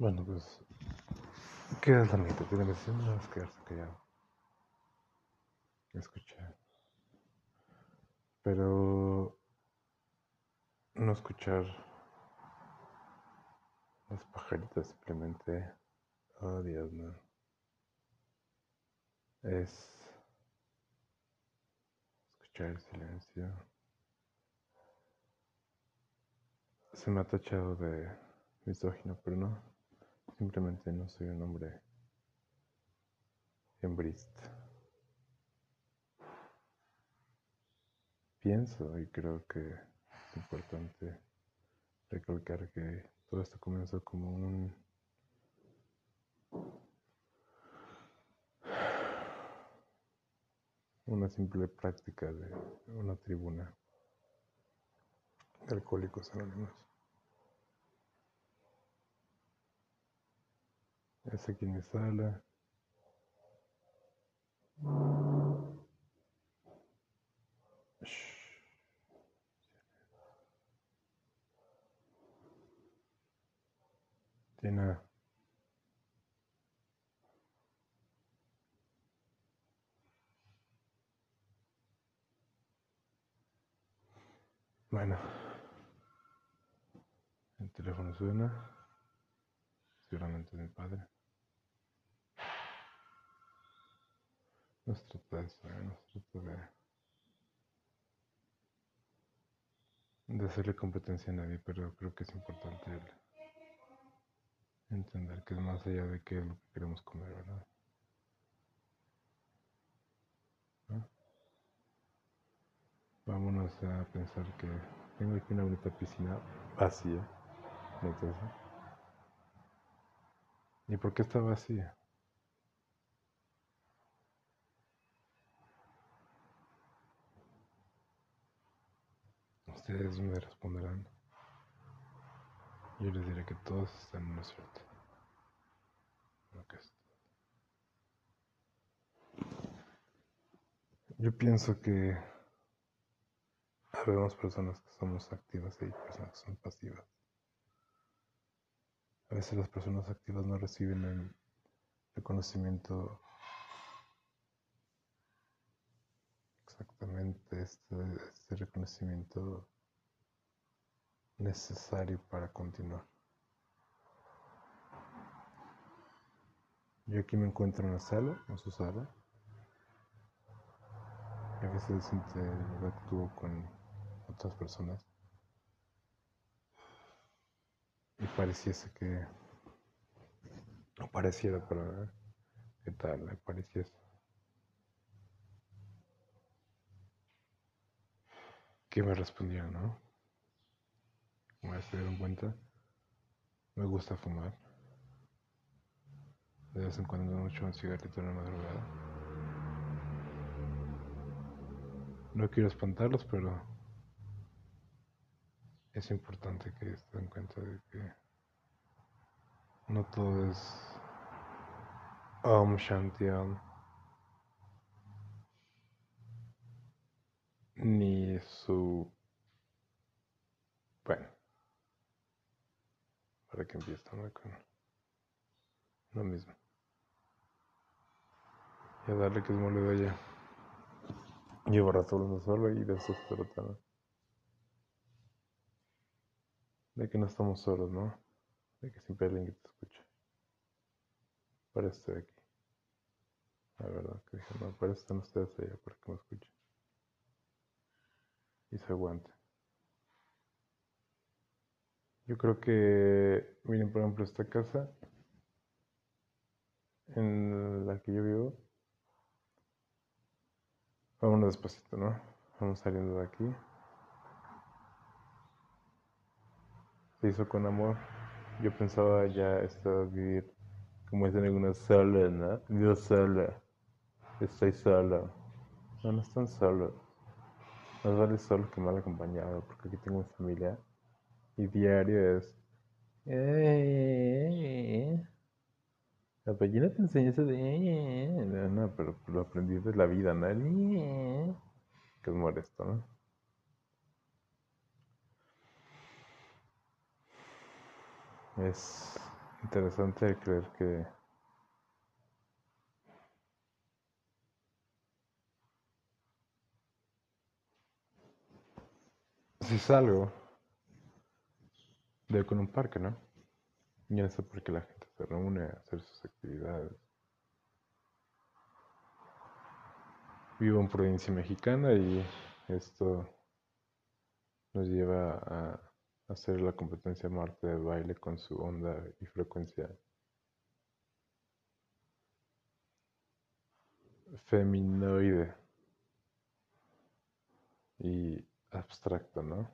Bueno, pues, ¿qué es la meditación? No es quedarse callado. Escuchar. Pero no escuchar los pajaritos simplemente. Oh, Dios, no. Es escuchar el silencio. Se me ha tachado de misógino, pero no. Simplemente no soy un hombre hembrista. Pienso y creo que es importante recalcar que todo esto comenzó como un una simple práctica de una tribuna de alcohólicos anónimos. Es aquí en mi sala. Tiene Bueno, el teléfono suena. Seguramente mi padre. No se trata de eso, no se trata de, de hacerle competencia a nadie, pero creo que es importante entender que es más allá de qué es lo que queremos comer, ¿verdad? Vámonos a pensar que tengo aquí una bonita piscina vacía. ¿Y por qué está vacía? Ustedes me responderán. Yo les diré que todos están en una suerte. Yo pienso que Habemos personas que somos activas y personas que son pasivas. A veces las personas activas no reciben el reconocimiento exactamente este, este reconocimiento necesario para continuar. Yo aquí me encuentro en la sala, en su sala. A veces interactúo con otras personas. Y pareciese que, o pareciera para, ¿qué tal? Pareciese. Que me respondieron, ¿no? Como se dieron cuenta, me gusta fumar. De vez en cuando me echo un cigarrito en la madrugada. No quiero espantarlos, pero es importante que se den cuenta de que no todo es Om Shanti Ni su. Bueno. Para que empiece con lo mismo. Y a darle que es mole de ella. Llevo rato hablando solo y de eso se trata, de que no estamos solos, ¿no? De que siempre hay alguien que te escucha. Para aquí. La verdad, que dije, no, para eso están ustedes allá, para que me escuchen. Y se aguante. Yo creo que, miren, por ejemplo, esta casa en la que yo vivo. Vámonos despacito, ¿no? Vamos saliendo de aquí. se hizo con amor. Yo pensaba ya estar vivir como es en alguna sala, ¿no? Vivo sola. Estoy solo. No, no están solos. Más vale solo que mal acompañado, porque aquí tengo mi familia. Y diario es. Eh, la ballena te enseña eso de. No, no, pero lo aprendí de la vida, ¿no? Que es molesto, ¿no? es interesante creer que si salgo de con un parque, ¿no? Ya sé por qué la gente se reúne a hacer sus actividades. Vivo en provincia mexicana y esto nos lleva a hacer la competencia Marte de baile con su onda y frecuencia feminoide y abstracto, ¿no?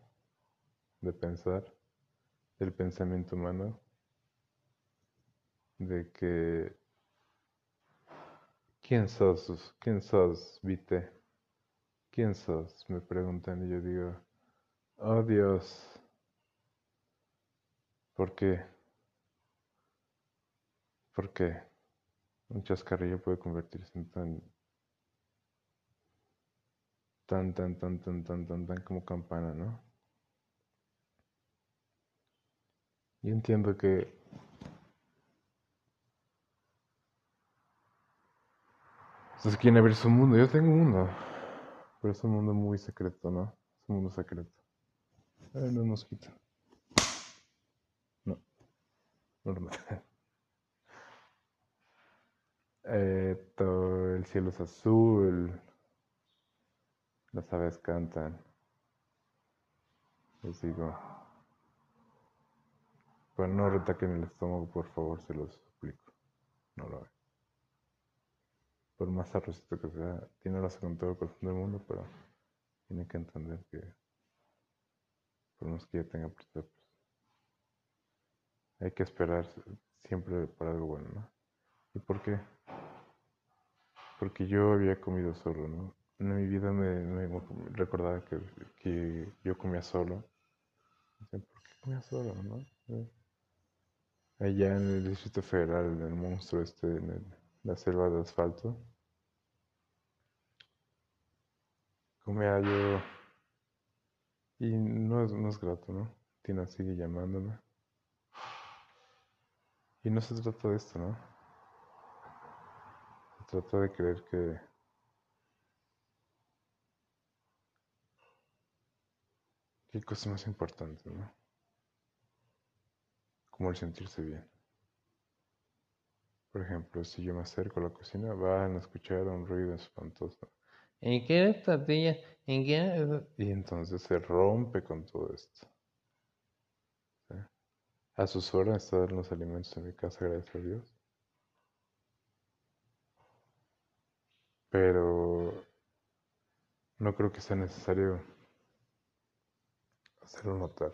De pensar, el pensamiento humano, de que ¿quién sos? ¿Quién sos, Vite? ¿Quién sos? Me preguntan y yo digo, oh Dios, ¿Por qué? Porque un chascarrillo puede convertirse en tan, tan, tan, tan, tan, tan, tan, tan como campana, ¿no? Yo entiendo que ustedes quieren abrir su mundo. Yo tengo un mundo, pero es un mundo muy secreto, ¿no? Es un mundo secreto. Ay, no, mosquito. normal. Eh, el cielo es azul, las aves cantan. Les digo, pero no retaquen el estómago, por favor, se los suplico. No lo hagan. Por más arrocito que sea, tiene razón con todo el corazón del mundo, pero tiene que entender que por más que ya tenga prisa, hay que esperar siempre para algo bueno, ¿no? ¿Y por qué? Porque yo había comido solo, ¿no? En mi vida me, recordaba que, que, yo comía solo. ¿Por qué comía solo, no? Eh, allá en el Distrito Federal, en el monstruo este, en la selva de asfalto, comía yo... Y no es, no es grato, ¿no? Tina sigue llamándome. Y no se trata de esto, ¿no? Se trata de creer que cosa más importante, ¿no? Como el sentirse bien. Por ejemplo, si yo me acerco a la cocina, van a escuchar un ruido espantoso. ¿En qué tortilla? ¿En qué? Y entonces se rompe con todo esto. A sus horas están los alimentos en mi casa, gracias a Dios. Pero no creo que sea necesario hacerlo notar.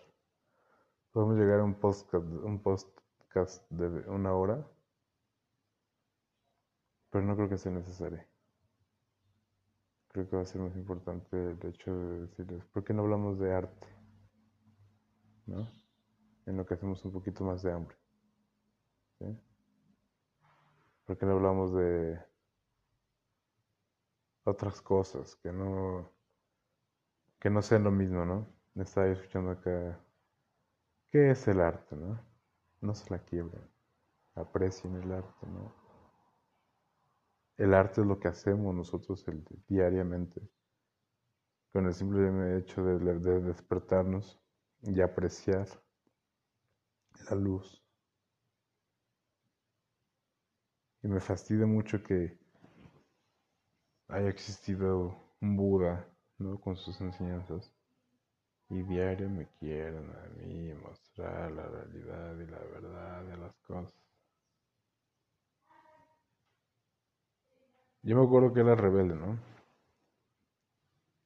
Podemos llegar a un podcast, un podcast de una hora, pero no creo que sea necesario. Creo que va a ser más importante el hecho de decirles, ¿por qué no hablamos de arte? ¿No? en lo que hacemos un poquito más de hambre. ¿sí? ¿Por qué no hablamos de otras cosas que no, que no sean lo mismo, ¿no? Estaba escuchando acá. ¿Qué es el arte, no? No se la quiebren. Aprecien el arte, ¿no? El arte es lo que hacemos nosotros el, diariamente. Con el simple hecho de, de despertarnos y apreciar la luz. Y me fastidia mucho que haya existido un Buda, ¿no? Con sus enseñanzas. Y diario me quieren a mí mostrar la realidad y la verdad de las cosas. Yo me acuerdo que era rebelde, ¿no?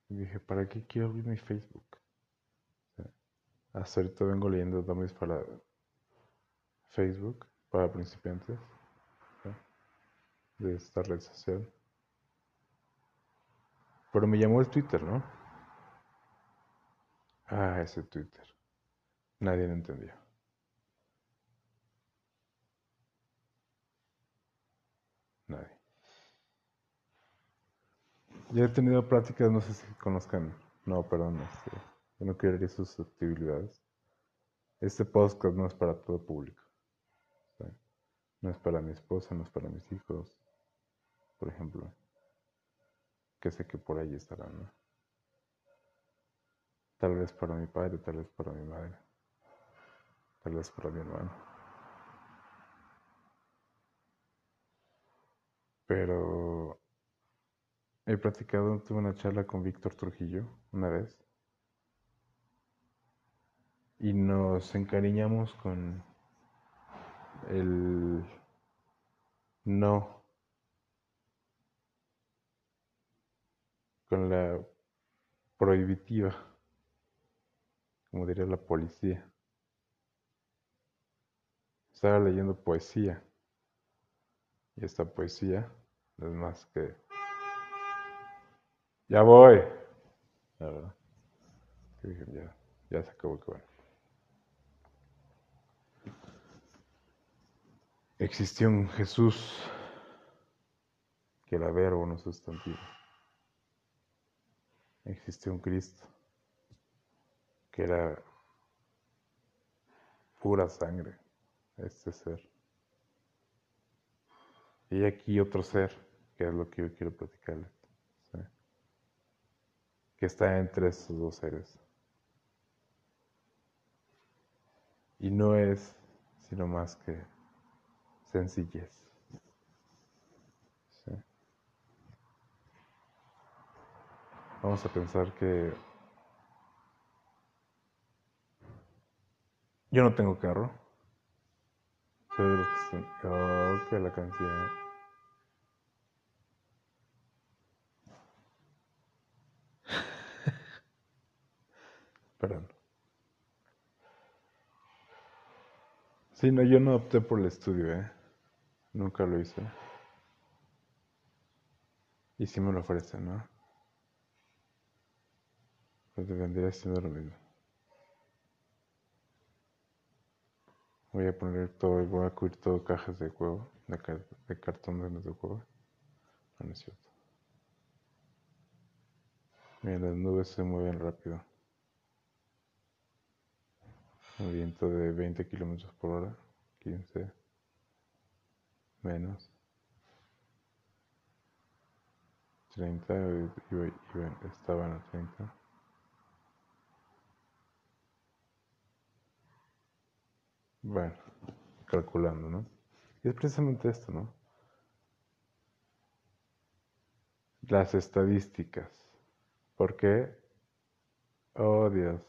Y dije, ¿para qué quiero abrir mi Facebook? hasta ahorita vengo leyendo dummies para Facebook para principiantes de esta red social. Pero me llamó el Twitter, ¿no? Ah, ese Twitter. Nadie lo entendió. Nadie. Ya he tenido pláticas, no sé si conozcan. No, perdón, este, yo no quiero herir sus susceptibilidades. Este podcast no es para todo público. No es para mi esposa, no es para mis hijos, por ejemplo, que sé que por ahí estarán, ¿no? Tal vez para mi padre, tal vez para mi madre, tal vez para mi hermano. Pero he practicado, tuve una charla con Víctor Trujillo una vez. Y nos encariñamos con el no, con la prohibitiva, como diría la policía. Estaba leyendo poesía y esta poesía no es más que... Ya voy. La verdad. Ya, ya se acabó que bueno. Existió un Jesús que era verbo, no sustantivo. Existió un Cristo que era pura sangre, este ser. Y aquí otro ser, que es lo que yo quiero platicarles, que está entre estos dos seres. Y no es sino más que sencillez. Vamos a pensar que yo no tengo carro. Soy de los que Oh, que la canción. Perdón. Sí, no, yo no opté por el estudio, ¿eh? Nunca lo hice. Y si me lo ofrecen, ¿no? Pues vendría siendo lo mismo. Voy a poner todo, voy a cubrir todo cajas de huevo, de, de cartón de de huevo. No, no es cierto. Miren, las nubes se mueven rápido. Un viento de 20 kilómetros por hora, 15 menos 30 y, estaban a 30 bueno calculando no y es precisamente esto no las estadísticas ¿por qué? oh Dios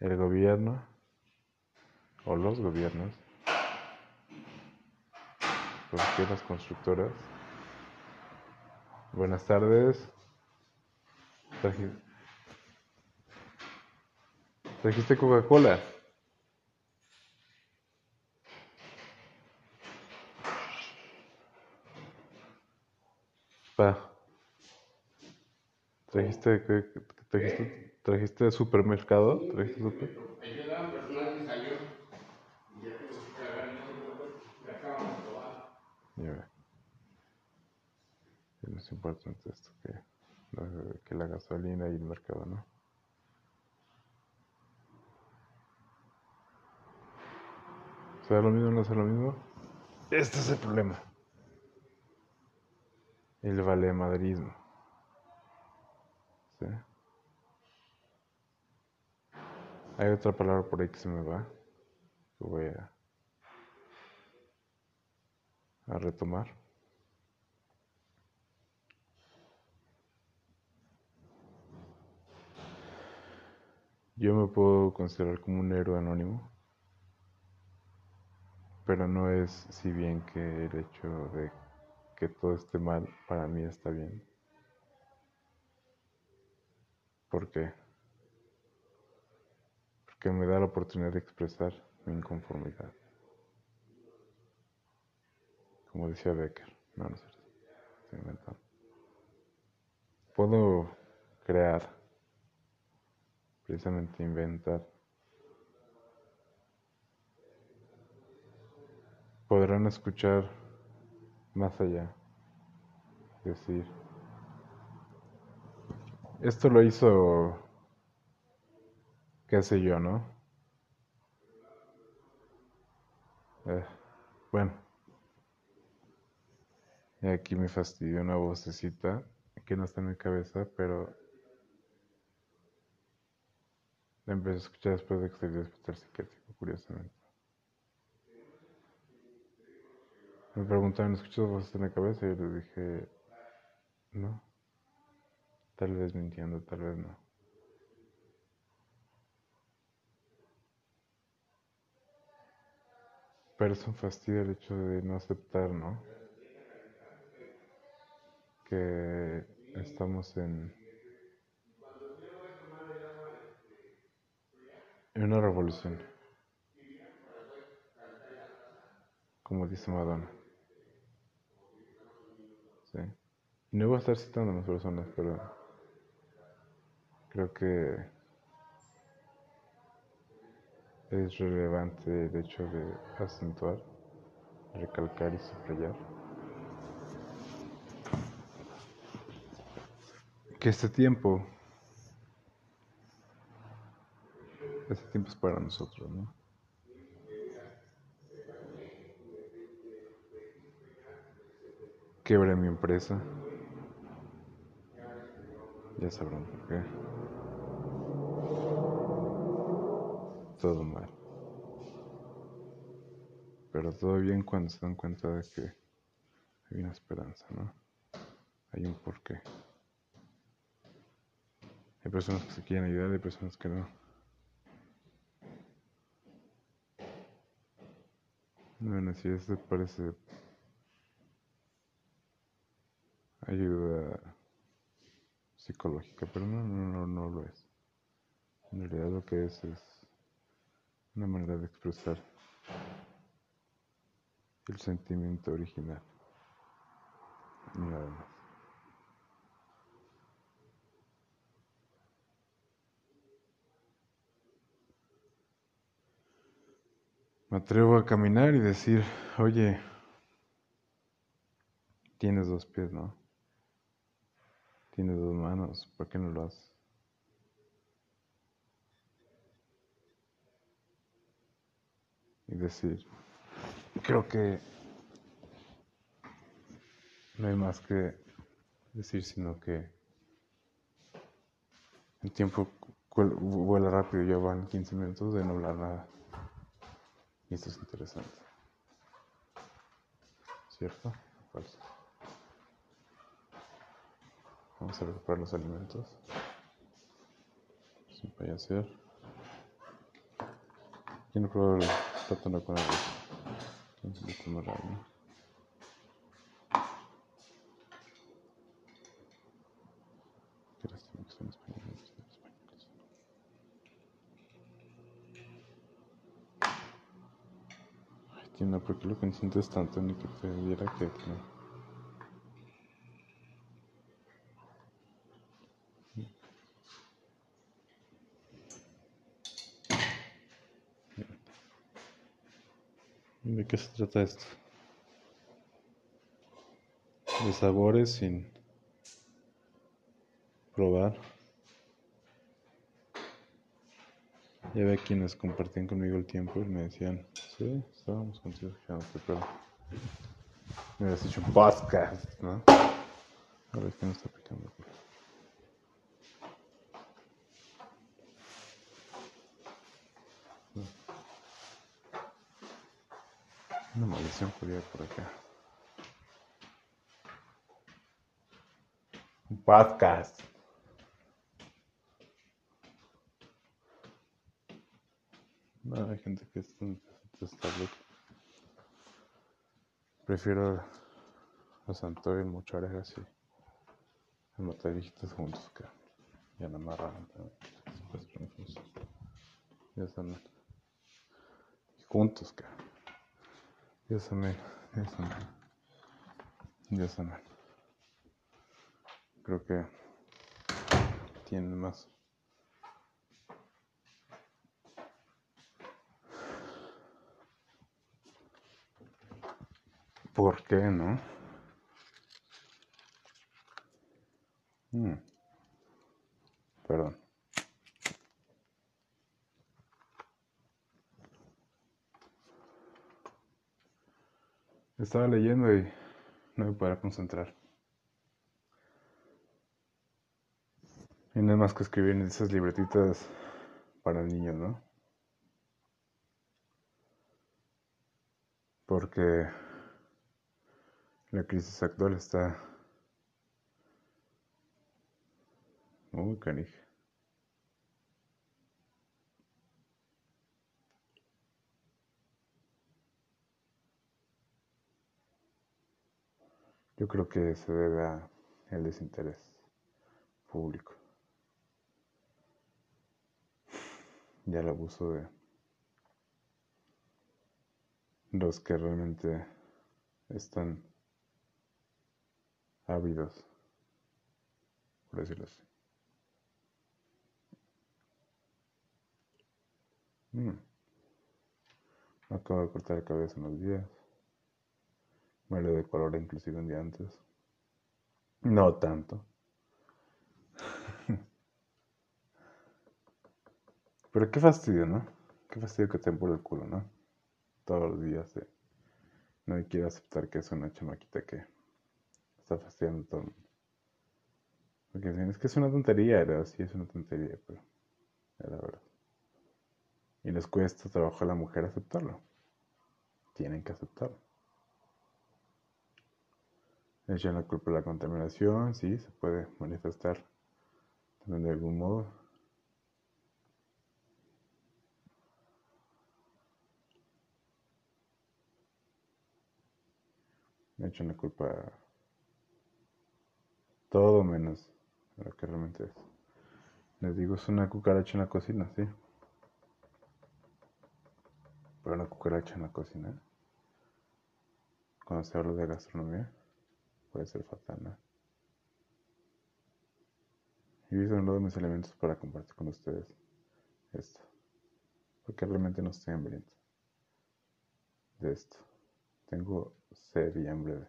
el gobierno o los gobiernos ¿Por qué las constructoras? Buenas tardes. ¿Trajiste Coca-Cola? Pa. ¿Trajiste, trajiste, trajiste supermercado? ¿Trajiste super? Ya Es más importante esto que, que la gasolina y el mercado, ¿no? ¿Será lo mismo o no será lo mismo? Este es el problema. El valemadrismo. ¿Sí? Hay otra palabra por ahí que se me va. Que voy a a retomar. Yo me puedo considerar como un héroe anónimo, pero no es si bien que el hecho de que todo esté mal para mí está bien. ¿Por qué? Porque me da la oportunidad de expresar mi inconformidad como decía Becker. No, no cierto. Estoy inventando. Puedo crear, precisamente inventar. Podrán escuchar más allá. Decir, esto lo hizo, qué sé yo, ¿no? Eh Bueno. Y aquí me fastidió una vocecita que no está en mi cabeza, pero la empecé a escuchar después de que salí del hospital psiquiátrico, curiosamente. Me preguntaron, ¿escuchas voces en la cabeza? Y les dije, no. Tal vez mintiendo, tal vez no. Pero es un fastidio el hecho de no aceptar, ¿no? Que estamos en, en una revolución. Como dice Madonna. Sí. Y no voy a estar citando a las personas, pero creo que es relevante el hecho de acentuar, recalcar y subrayar que este tiempo, este tiempo es para nosotros, ¿no? Quebré mi empresa. Ya sabrán por qué. Todo mal. Pero todo bien cuando se dan cuenta de que hay una esperanza, ¿no? Hay un porqué. Hay personas que se quieren ayudar, hay personas que no. Bueno, si eso parece ayuda psicológica, pero no, no, no, lo es. En realidad lo que es es una manera de expresar el sentimiento original. Nada más. Me atrevo a caminar y decir, oye, tienes dos pies, ¿no? Tienes dos manos, ¿por qué no lo haces? Y decir, creo que no hay más que decir, sino que el tiempo vuela rápido, ya van 15 minutos de no hablar nada. Y esto es interesante. ¿Cierto? Falso. Vamos a recuperar los alimentos. Sin payasear. ¿Quién no el plátano con arroz? Poquito más raro, ¿no? Qué lástima que son españoles. españoles. Ay, Tina, ¿por qué lo consientes tanto ni que te diera que? ¿De qué se trata esto? De sabores sin probar. Ya ve quienes compartían conmigo el tiempo y me decían, sí, estábamos contigo fijándote, pero me habías hecho un podcast, ¿no? A ver qué me está picando. Una maldición judía por acá. Un podcast. No, hay gente que está, está loca. Prefiero a Santoy en mocharejas y a matar viejitos juntos que ya no amarran. Ya están juntos, cara. Dios amén, Dios amén. Dios amén. Creo que tienen más. ¿Por qué no? Hmm. Perdón. Estaba leyendo y no me podía concentrar. Y no hay más que escribir en esas libretitas para niños, ¿no? Porque la crisis actual está muy canija. Yo creo que se debe al desinterés público y al abuso de los que realmente están ávidos, por decirlo así. Mm. acabo de cortar la cabeza unos días. Me lo de color inclusive un día antes. No tanto. Pero qué fastidio, ¿no? Qué fastidio que te por el culo, ¿no? Todos los días. Eh. No quiere aceptar que es una chamaquita que está fastidiando todo el mundo. Porque es que es una tontería, era sí es una tontería, pero era verdad. Y les cuesta trabajo a la mujer aceptarlo. Tienen que aceptarlo. Echan la culpa de la contaminación, sí, se puede manifestar también de algún modo. Me echan la culpa todo menos lo que realmente es. Les digo, es una cucaracha en la cocina, sí. Pero una cucaracha en la cocina. Cuando se habla de gastronomía puede ser fatal, ¿no? Y uno de mis elementos para compartir con ustedes esto. Porque realmente no estoy hambriento de esto. Tengo sed y hambre de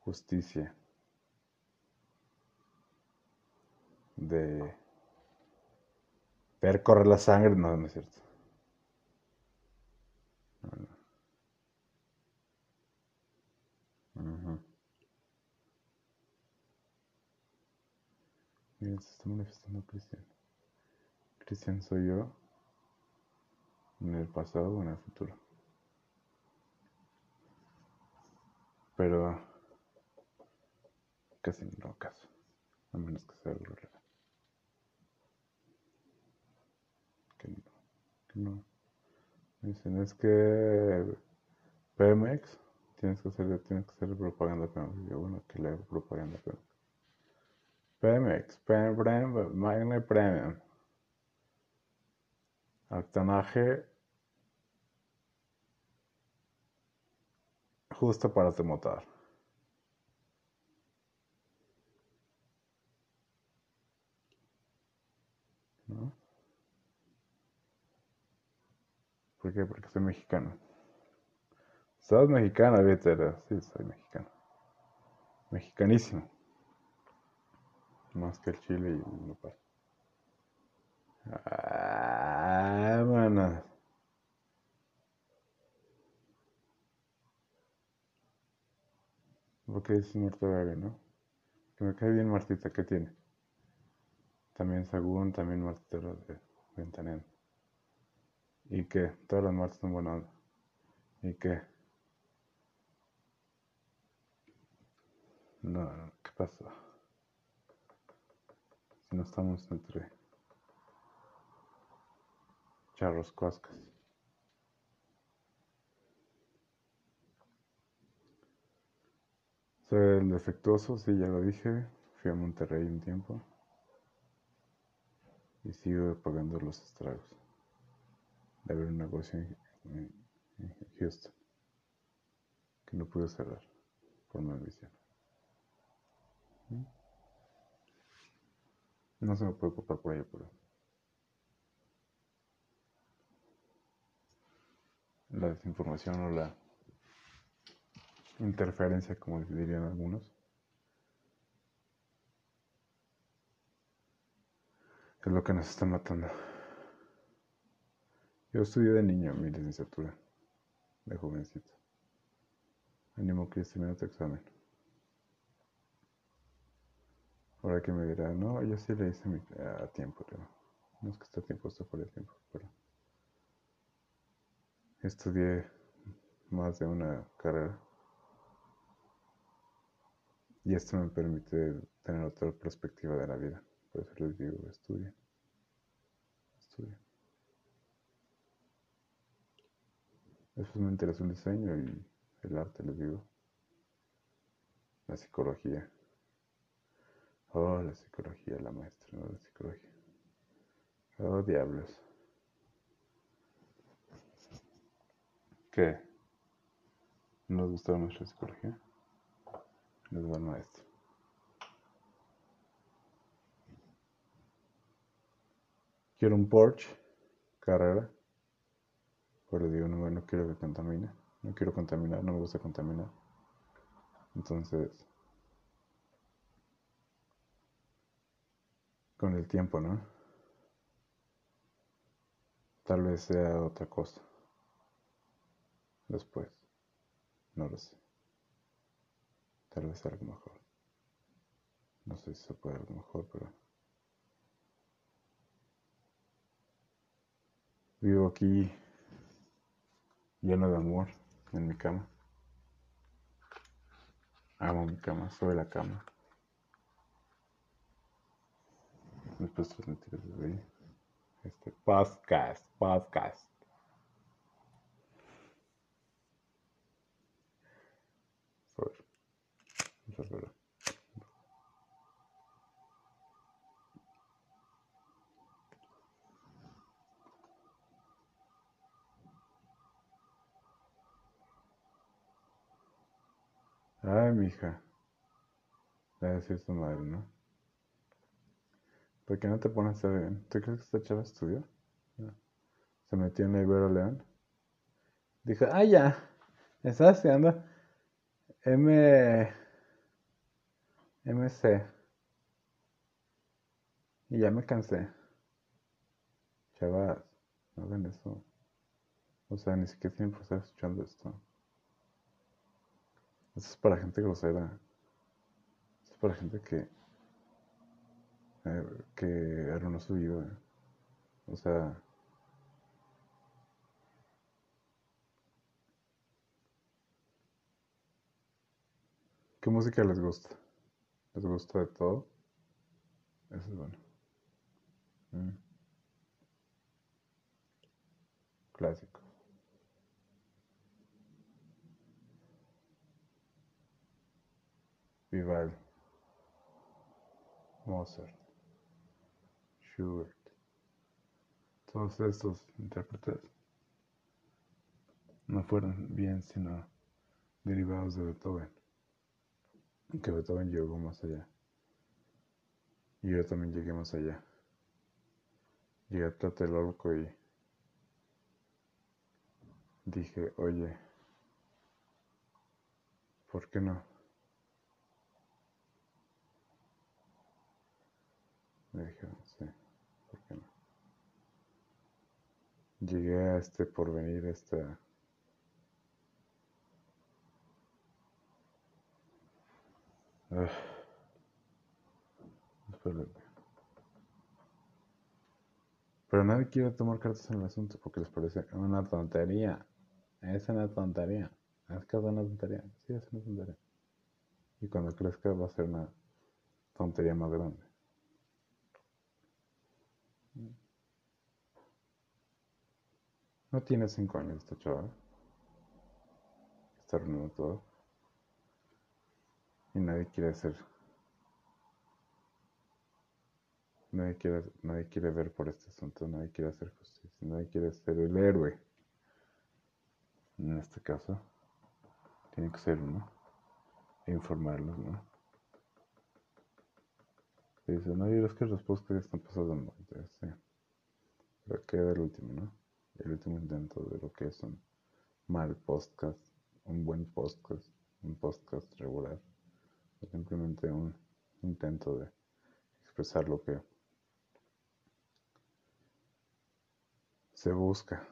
justicia. De ver correr la sangre. No, no es cierto. Miren, se está manifestando Cristian. Cristian soy yo en el pasado o en el futuro. Pero casi no caso, a menos que sea algo real. Que no, que no. Me dicen, es que Pemex, tienes que hacer, tienes que hacer propaganda Pemex. Yo, bueno, que le hago propaganda Pemex. Pemex, Premium, Magne Premium. Octanaje justo para tu motor. ¿No? ¿Por qué? Porque soy mexicano. ¿Sos mexicano, Víctor? Sí, soy mexicano. Mexicanísimo. Que el chile y el nopal. Ah, manas. ¿Por qué dices Marta no? Que me cae bien Martita, ¿qué tiene? También Sagún, también Martita de Ventaneando. ¿Y qué? Todas las Martas son buenas. ¿Y qué? No, ¿qué pasó? No estamos entre charros cuascas. Soy el defectuoso, sí, ya lo dije. Fui a Monterrey un tiempo y sigo pagando los estragos de haber un negocio en, Houston que no pude cerrar por mi ambición. No se me puede ocupar por ello, pero. La desinformación o la interferencia, como dirían algunos. Es lo que nos está matando. Yo estudié de niño mi licenciatura, de jovencito. Ánimo que termina tu examen. Ahora que me dirá, no, yo sí le hice mi, a tiempo, pero no es que esté a tiempo, está fuera de tiempo, pero estudié más de una carrera y esto me permite tener otra perspectiva de la vida. Por eso les digo, estudien, estudien. Después me interesó el diseño y el arte, les digo. La psicología. Oh, la psicología, la maestra, ¿no? La psicología. Oh, diablos. ¿Qué? ¿No les gustó nuestra psicología? Les va el maestro. Quiero un Porsche, carrera. Pero le digo, no quiero que contamine. No quiero contaminar, no me gusta contaminar. Entonces, con el tiempo, ¿no? Tal vez sea otra cosa. Después. No lo sé. Tal vez algo mejor. No sé si se puede algo mejor, pero... Vivo aquí lleno de amor en mi cama. Amo mi cama, soy la cama. Después transmitir desde. Este podcast, podcast. Sorry. Muchas gracias. Ay, mija. Le va a decir su madre, ¿no? ¿Por qué no te pones a bien? ¿Tú crees que esta chava estudió? Se metió en la Ibero León. Dijo, ah, ya. Estaba estudiando M. MC. Y ya me cansé. Chavas, no hagan eso. O sea, ni siquiera tienen por estar escuchando esto. Esto es para gente grosera. Esto es para gente que. Eh, que arruinó su vida. O sea. ¿Qué música les gusta? ¿Les gusta de todo? Eso es bueno. Mm, clásico. Vivaldi, Mozart, Schubert. Todos estos intérpretes no fueron bien sino derivados de Beethoven. Que Beethoven llegó más allá. Y yo también llegué más allá. Llegué a Tlatelolco y dije, oye, ¿por qué no? Me dijeron, sí, ¿por qué no? Llegué a este porvenir, a esta... ah. Pero nadie quiere tomar cartas en el asunto porque les parece una tontería. Es una tontería. Es que es una tontería. Sí, es una tontería. Y cuando crezca va a ser una tontería más grande. No tiene cinco años esta chava. Está arruinando todo. Y nadie quiere hacer. Nadie quiere, nadie quiere ver por este asunto. Nadie quiere hacer justicia. Nadie quiere ser el héroe. En este caso, tiene que ser uno. E informarlos, ¿no? Y dice, no, yo es que los podcasts están moda. Entonces, sí. Pero queda el último, ¿no? El último intento de lo que es un mal podcast, un buen podcast, un podcast regular. Simplemente un intento de expresar lo que se busca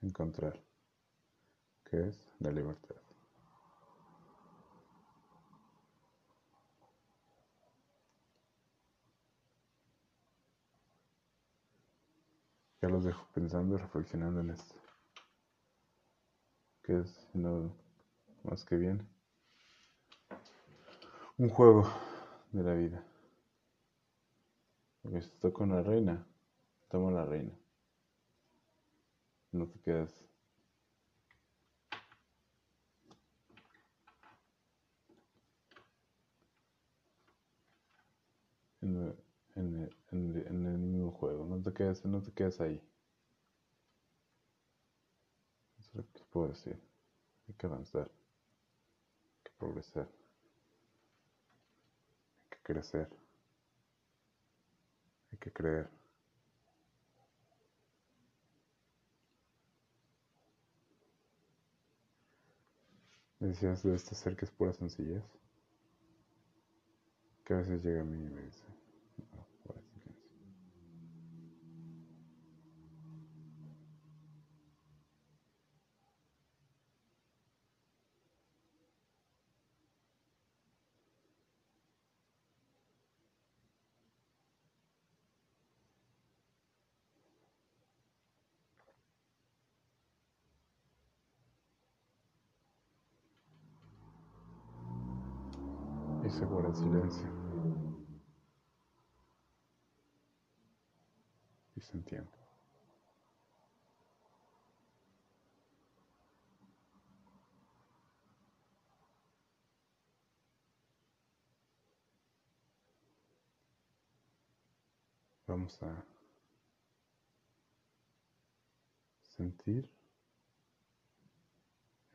encontrar, que es la libertad. Ya los dejo pensando y reflexionando en esto. Que es, no más que bien, un juego de la vida. Porque si toca una reina, toma la reina. No te quedas en el, en, el, en el, mismo juego. No te quedes, no te quedes ahí. Eso es lo que puedo decir. Hay que avanzar. Hay que progresar. Hay que crecer. Hay que creer. Decías de este ser que es pura sencillez. Que a veces llega a mí y me dice, guarda silencio. Y se entiende. Vamos a sentir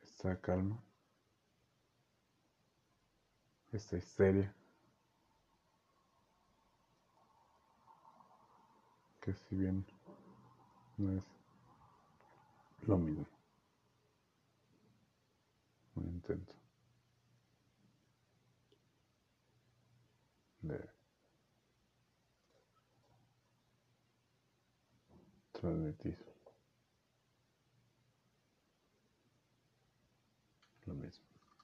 esta calma esta histeria que si bien no es lo mismo, un intento de transmitir lo mismo.